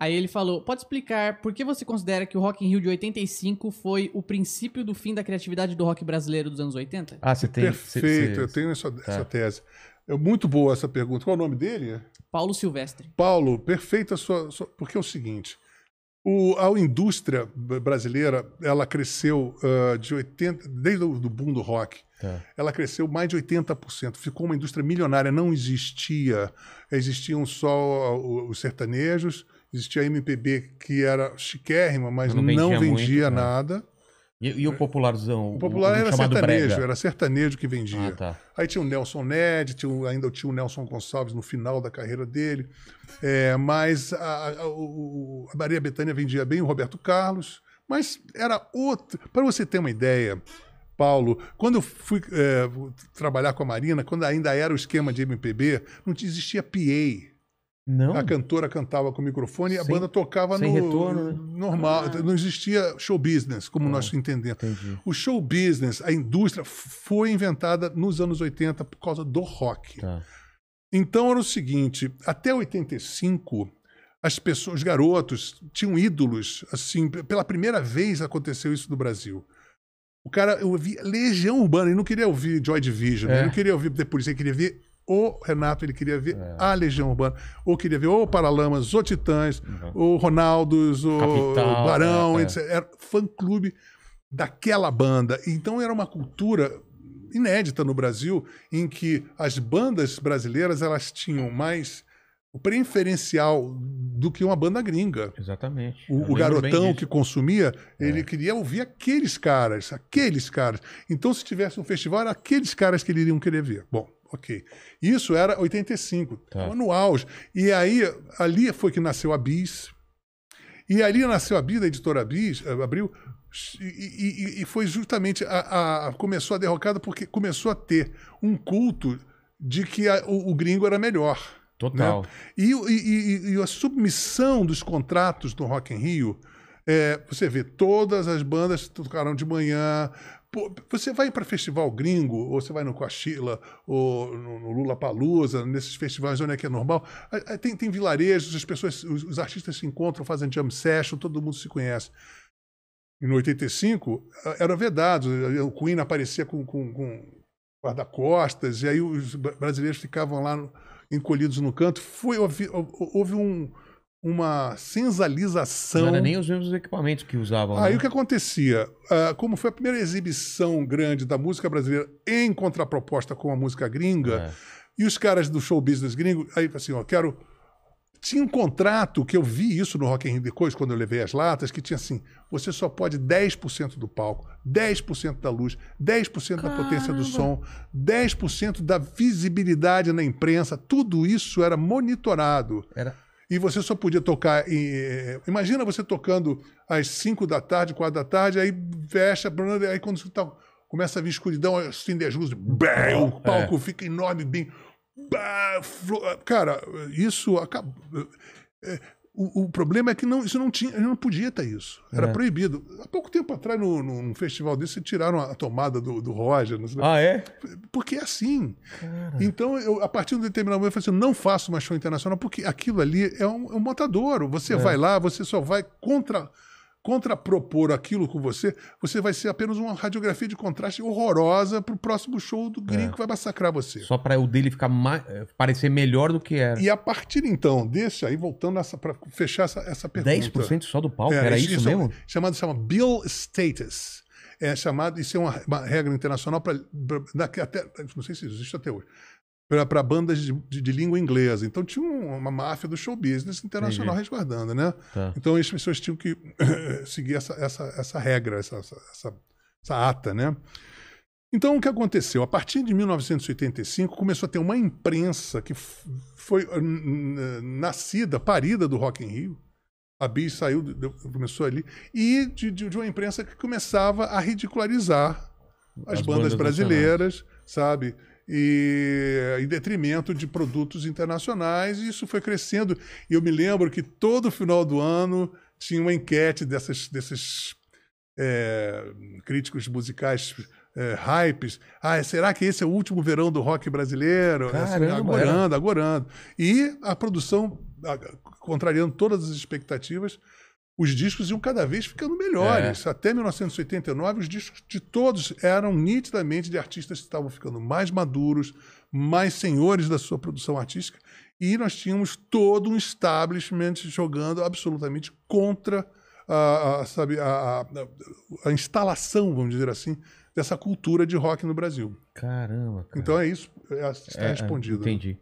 Aí ele falou: pode explicar por que você considera que o Rock in Rio de 85 foi o princípio do fim da criatividade do rock brasileiro dos anos 80? Ah, você tem. Perfeito, cê- cê- eu tenho essa, Tá. essa tese. É muito boa essa pergunta. Qual é o nome dele? Paulo Silvestre. Paulo, perfeita a sua, sua- Porque é o seguinte: o, a indústria brasileira ela cresceu ah, de 80, desde o do boom do rock. Tá. Ela cresceu mais de 80%. Ficou uma indústria milionária. Não existia. Existiam só os sertanejos, existia a MPB que era chiquérrima, mas Não não vendia vendia, muito, né? nada. E, e o popularzão? O popular era chamado sertanejo, brega? era sertanejo que vendia. Ah, tá. Aí tinha o Nelson Ned, tinha o- ainda tinha o Nelson Gonçalves no final da carreira dele. É, mas a, a- o- a Maria Bethânia vendia bem o Roberto Carlos. Mas era outro. Para você ter uma ideia, Paulo, quando eu fui é, trabalhar com a Marina, quando ainda era o esquema de MPB, não existia PA. Não? A cantora cantava com o microfone e a banda tocava no retorno, né? normal. Não existia show business, como nós entendemos. Entendi. O show business, a indústria, foi inventada nos anos 80 por causa do rock. Tá. Então era o seguinte: até 85, as pessoas, os garotos, tinham ídolos. Assim, pela primeira vez aconteceu isso no Brasil. O cara, eu ouvi Legião Urbana, ele não queria ouvir Joy Division, É. ele não queria ouvir The Police, ele queria ver o Renato, ele queria ver É. a Legião Urbana, ou queria ver o Paralamas, o Titãs, Uhum. o Ronaldos, o Capital, Barão, é, é. etc. Era fã-clube daquela banda. Então era uma cultura inédita no Brasil, em que as bandas brasileiras elas tinham mais o preferencial do que uma banda gringa. Exatamente. O, o garotão que consumia, ele queria ouvir aqueles caras, aqueles caras. Então, se tivesse um festival, era aqueles caras que eles iriam querer ver. Bom, ok. Isso era 85, Tá. no auge. E aí, ali foi que nasceu a Bis. E ali nasceu a Bis, a editora Bis, eh, abriu, e, e- e foi justamente a, a- começou a derrocada porque começou a ter um culto de que a- o, o gringo era melhor. Total. né? E, e- e- e a submissão dos contratos do Rock in Rio, é, você vê, todas as bandas tocaram de manhã. Você vai para festival gringo, ou você vai no Coachella, ou no, no Lula Palusa, nesses festivais onde é que é normal, tem, tem vilarejos, as pessoas, os, os artistas se encontram, fazem jam session, todo mundo se conhece. E no 85, eh, era vedado, o Queen aparecia com, com, com guarda-costas, e aí os bra- brasileiros ficavam lá encolhidos no canto. Foi, houve, houve um- uma sensalização. Não era nem os mesmos equipamentos que usavam. Aí né? o que acontecia? Ah, como foi a primeira exibição grande da música brasileira em contraproposta com a música gringa, É. e os caras do show business gringo, aí assim, ó, quero. Tinha um contrato que eu vi isso no Rock in Rio depois, quando eu levei as latas, que tinha assim: você só pode 10% do palco, 10% da luz, 10% da potência do som, 10% da visibilidade na imprensa, tudo isso era monitorado. Era... E você só podia tocar. Em, eh, imagina você tocando às 5 da tarde, 4 da tarde, aí fecha, aí quando você tá, começa a vir escuridão, acende as luzes, bem, o palco fica enorme, bem. bah, Cara, isso acabou. eh, O, o problema é que não, isso não tinha, não podia ter isso. Era É. proibido. Há pouco tempo atrás, no, no- num festival desse, tiraram a tomada do, do Roger. não sei- Ah, é? porque é assim. Então, eu, a partir de um determinado momento, eu falei assim, não faço mais show internacional, porque aquilo ali é um, é um motadouro. Você vai lá, você só vai contra contrapropor aquilo com você, você vai ser apenas uma radiografia de contraste horrorosa pro próximo show do gringo que vai massacrar você. Só pra o dele ficar mais, parecer melhor do que era. E a partir então desse aí, voltando para fechar essa, essa pergunta. 10% só do palco? É, era isso, é mesmo? Chamado chama Bill Status. É chamado, isso é uma, uma regra internacional para até não sei se existe até hoje. Para bandas de, de, de língua inglesa. Então tinha um- uma máfia do show business internacional Entendi. resguardando, né? Tá. Então as pessoas tinham que seguir essa, essa, essa regra, essa, essa, essa, ata, né? Então o que aconteceu? A partir de 1985 começou a ter uma imprensa que foi nascida, parida do Rock in Rio. A Bis saiu, começou ali, e de, de- uma imprensa que começava a ridicularizar as, As bandas, bandas brasileiras, sabe? E em detrimento de produtos internacionais, e isso foi crescendo. E eu me lembro que todo final do ano tinha uma enquete dessas, desses é, críticos musicais é, hypes. Ah, será que esse é o último verão do rock brasileiro? Assim, Caramba, agorando, agorando. E a produção a- contrariando todas as expectativas, os discos iam cada vez ficando melhores. Até 1989, os discos de todos eram nitidamente de artistas que estavam ficando mais maduros, mais senhores da sua produção artística, e nós tínhamos todo um establishment jogando absolutamente contra a, a, sabe, a, a- a instalação, vamos dizer assim, dessa cultura de rock no Brasil. Caramba, cara. Então é isso, é, está É, é, respondido. Entendi.